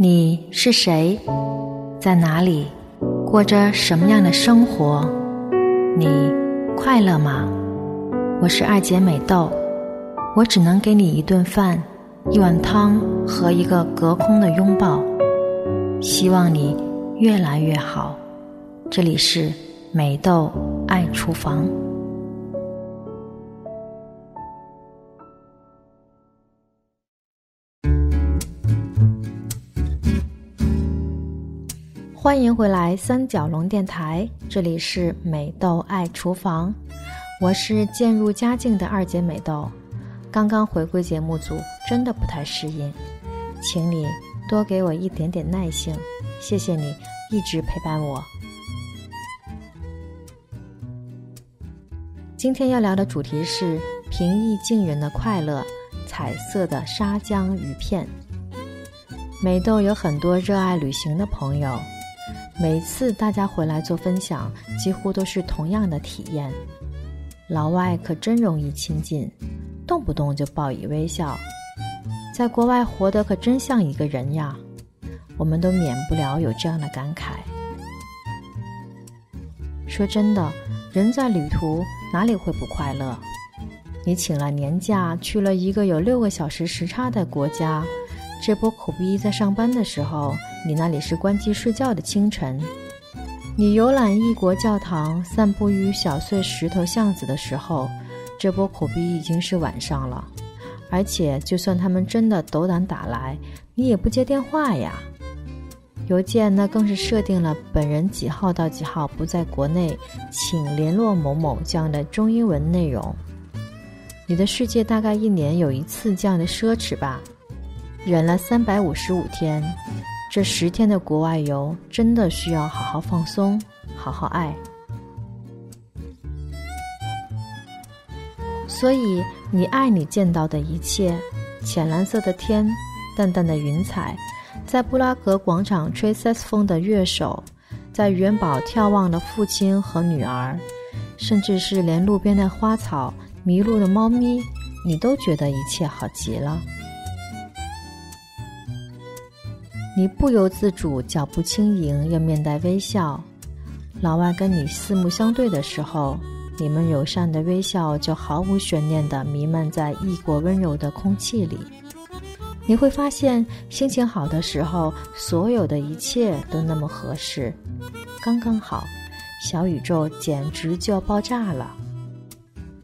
你是谁？在哪里？过着什么样的生活？你快乐吗？我是二姐美豆，我只能给你一顿饭、一碗汤和一个隔空的拥抱。希望你越来越好。这里是美豆爱厨房。欢迎回来三角龙电台，这里是美豆爱厨房，我是渐入佳境的二姐美豆，刚刚回归节目组，真的不太适应，请你多给我一点点耐性，谢谢你一直陪伴我。今天要聊的主题是平易近人的快乐，彩色的沙姜鱼片。美豆有很多热爱旅行的朋友。每次大家回来做分享，几乎都是同样的体验。老外可真容易亲近，动不动就报以微笑，在国外活得可真像一个人呀。我们都免不了有这样的感慨。说真的，人在旅途哪里会不快乐？你请了年假去了一个有六个小时时差的国家。这波苦逼在上班的时候，你那里是关机睡觉的清晨；你游览异国教堂、散步于小碎石头巷子的时候，这波苦逼已经是晚上了。而且，就算他们真的斗胆打来，你也不接电话呀。邮件那更是设定了本人几号到几号不在国内，请联络某某这样的中英文内容。你的世界大概一年有一次这样的奢侈吧。忍了三百五十五天，这十天的国外游真的需要好好放松，好好爱。所以，你爱你见到的一切：浅蓝色的天，淡淡的云彩，在布拉格广场吹萨斯风的乐手，在元宝眺望的父亲和女儿，甚至是连路边的花草、迷路的猫咪，你都觉得一切好极了。你不由自主，脚步轻盈，又面带微笑。老外跟你四目相对的时候，你们友善的微笑就毫无悬念地弥漫在异国温柔的空气里。你会发现，心情好的时候，所有的一切都那么合适，刚刚好，小宇宙简直就要爆炸了。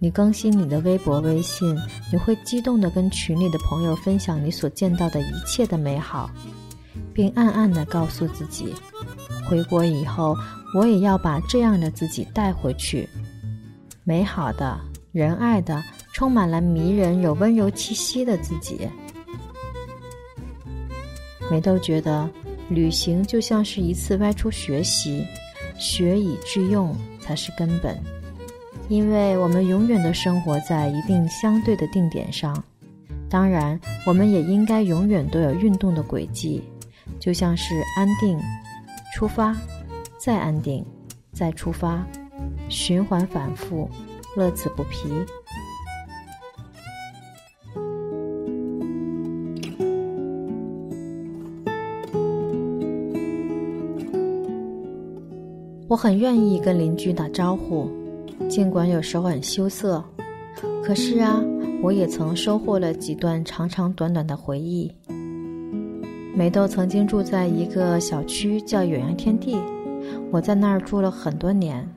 你更新你的微博、微信，你会激动地跟群里的朋友分享你所见到的一切的美好。并暗暗地告诉自己，回国以后我也要把这样的自己带回去，美好的、仁爱的、充满了迷人、有温柔气息的自己。美豆觉得，旅行就像是一次外出学习，学以致用才是根本，因为我们永远都生活在一定相对的定点上，当然，我们也应该永远都有运动的轨迹。就像是安定，出发，再安定，再出发，循环反复，乐此不疲。我很愿意跟邻居打招呼，尽管有时候很羞涩，可是啊，我也曾收获了几段长长短短的回忆。美豆曾经住在一个小区叫远洋天地，我在那儿住了很多年。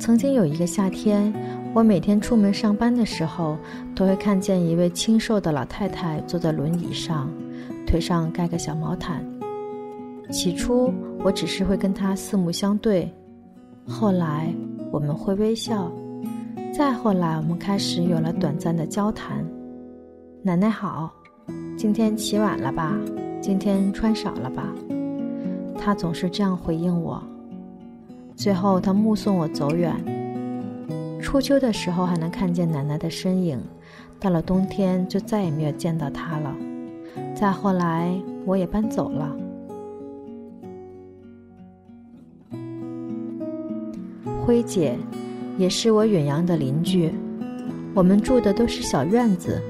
曾经有一个夏天，我每天出门上班的时候，都会看见一位清瘦的老太太坐在轮椅上，腿上盖个小毛毯。起初我只是会跟她四目相对，后来我们会微笑，再后来我们开始有了短暂的交谈。奶奶好，今天起晚了吧？今天穿少了吧？他总是这样回应我。最后，他目送我走远。初秋的时候还能看见奶奶的身影，到了冬天就再也没有见到她了。再后来，我也搬走了。辉姐，也是我远洋的邻居，我们住的都是小院子。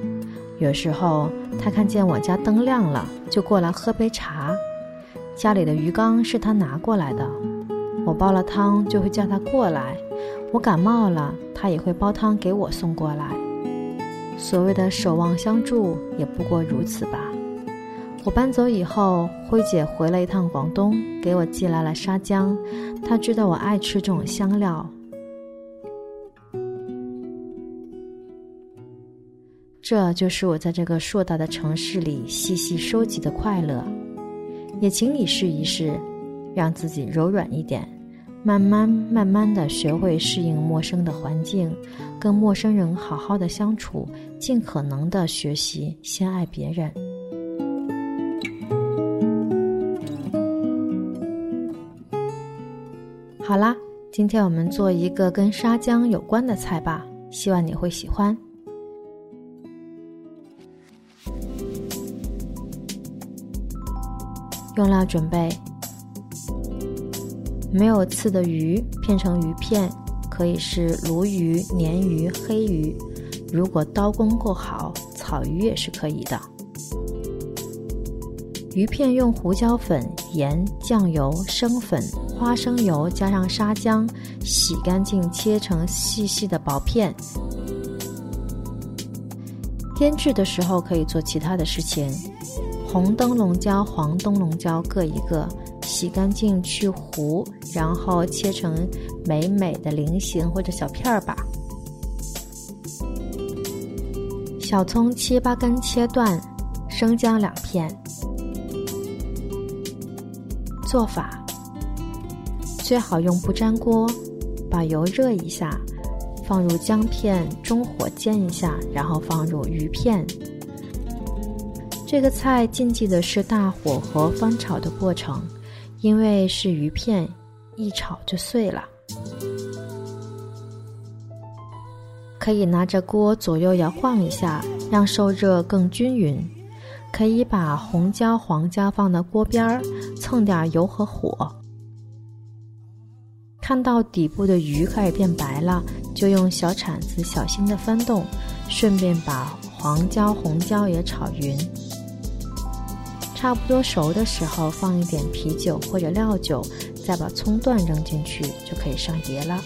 有时候他看见我家灯亮了，就过来喝杯茶。家里的鱼缸是他拿过来的，我煲了汤就会叫他过来。我感冒了，他也会煲汤给我送过来。所谓的守望相助，也不过如此吧。我搬走以后，辉姐回了一趟广东，给我寄来了沙姜。她知道我爱吃这种香料。这就是我在这个硕大的城市里细细收集的快乐。也请你试一试，让自己柔软一点，慢慢慢慢的学会适应陌生的环境，跟陌生人好好的相处，尽可能的学习先爱别人。好啦，今天我们做一个跟沙姜有关的菜吧，希望你会喜欢。用料准备：没有刺的鱼片成鱼片，可以是鲈鱼、鲶鱼、黑鱼。如果刀工够好，草鱼也是可以的。鱼片用胡椒粉、盐、酱油、生粉、花生油加上沙姜，洗干净，切成细细的薄片。腌制的时候可以做其他的事情。红灯笼椒、黄灯笼椒各一个，洗干净去核，然后切成美美的菱形或者小片儿吧。小葱七八根切断，生姜两片。做法：最好用不粘锅，把油热一下，放入姜片，中火煎一下，然后放入鱼片。这个菜禁忌的是大火和翻炒的过程，因为是鱼片，一炒就碎了。可以拿着锅左右摇晃一下，让受热更均匀。可以把红椒、黄椒放到锅边儿，蹭点油和火。看到底部的鱼开始变白了，就用小铲子小心的翻动，顺便把黄椒、红椒也炒匀。差不多熟的时候，放一点啤酒或者料酒，再把葱段扔进去，就可以上碟了。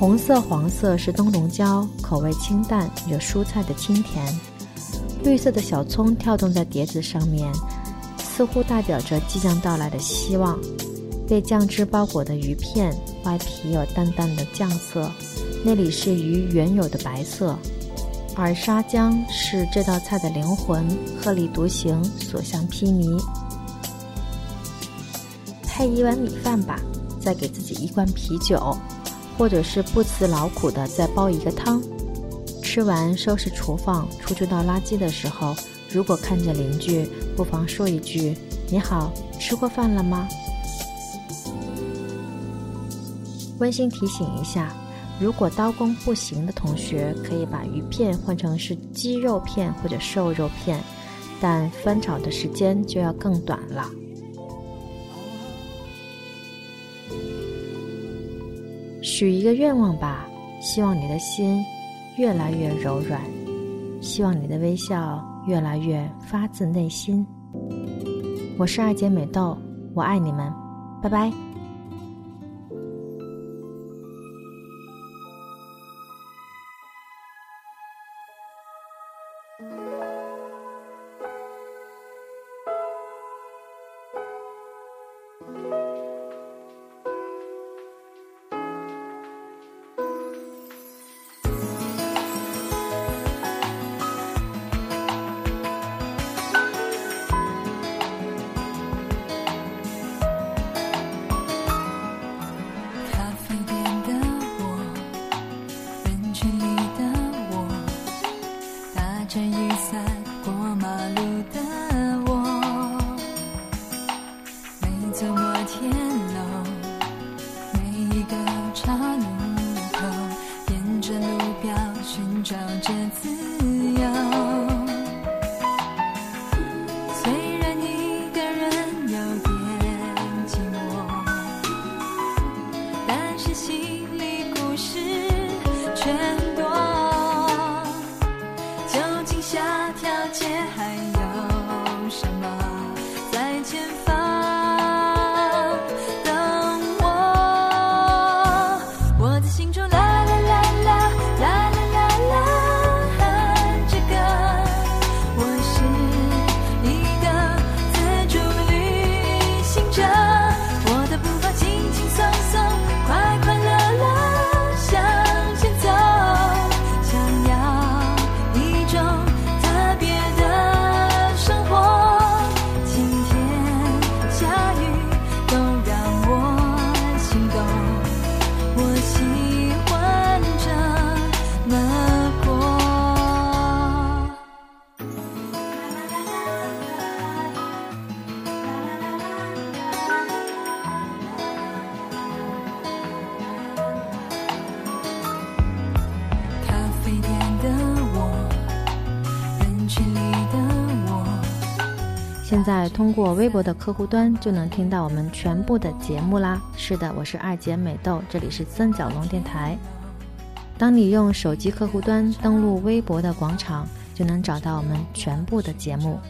红色、黄色是灯笼椒，口味清淡，有蔬菜的清甜。绿色的小葱跳动在碟子上面，似乎代表着即将到来的希望。被酱汁包裹的鱼片，外皮有淡淡的酱色。那里是鱼原有的白色，而沙姜是这道菜的灵魂，鹤立独行，所向披靡。配一碗米饭吧，再给自己一罐啤酒，或者是不辞劳苦的再煲一个汤。吃完收拾厨房，出去倒垃圾的时候，如果看见邻居，不妨说一句：“你好，吃过饭了吗？”温馨提醒一下。如果刀工不行的同学，可以把鱼片换成是鸡肉片或者瘦肉片，但翻炒的时间就要更短了。许一个愿望吧，希望你的心越来越柔软，希望你的微笑越来越发自内心。我是二姐美豆，我爱你们，拜拜。现在通过微博的客户端就能听到我们全部的节目啦。是的，我是二姐美豆，这里是三角龙电台。当你用手机客户端登录微博的广场，就能找到我们全部的节目。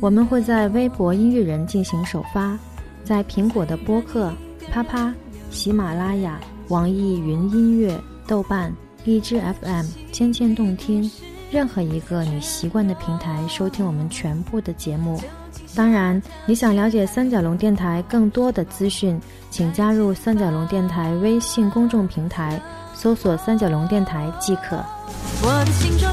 我们会在微博音乐人进行首发，在苹果的播客、啪啪、喜马拉雅、网易云音乐、豆瓣、荔枝 FM、千千动听。任何一个你习惯的平台收听我们全部的节目。当然，你想了解三角龙电台更多的资讯，请加入三角龙电台微信公众平台，搜索“三角龙电台”即可。我的心中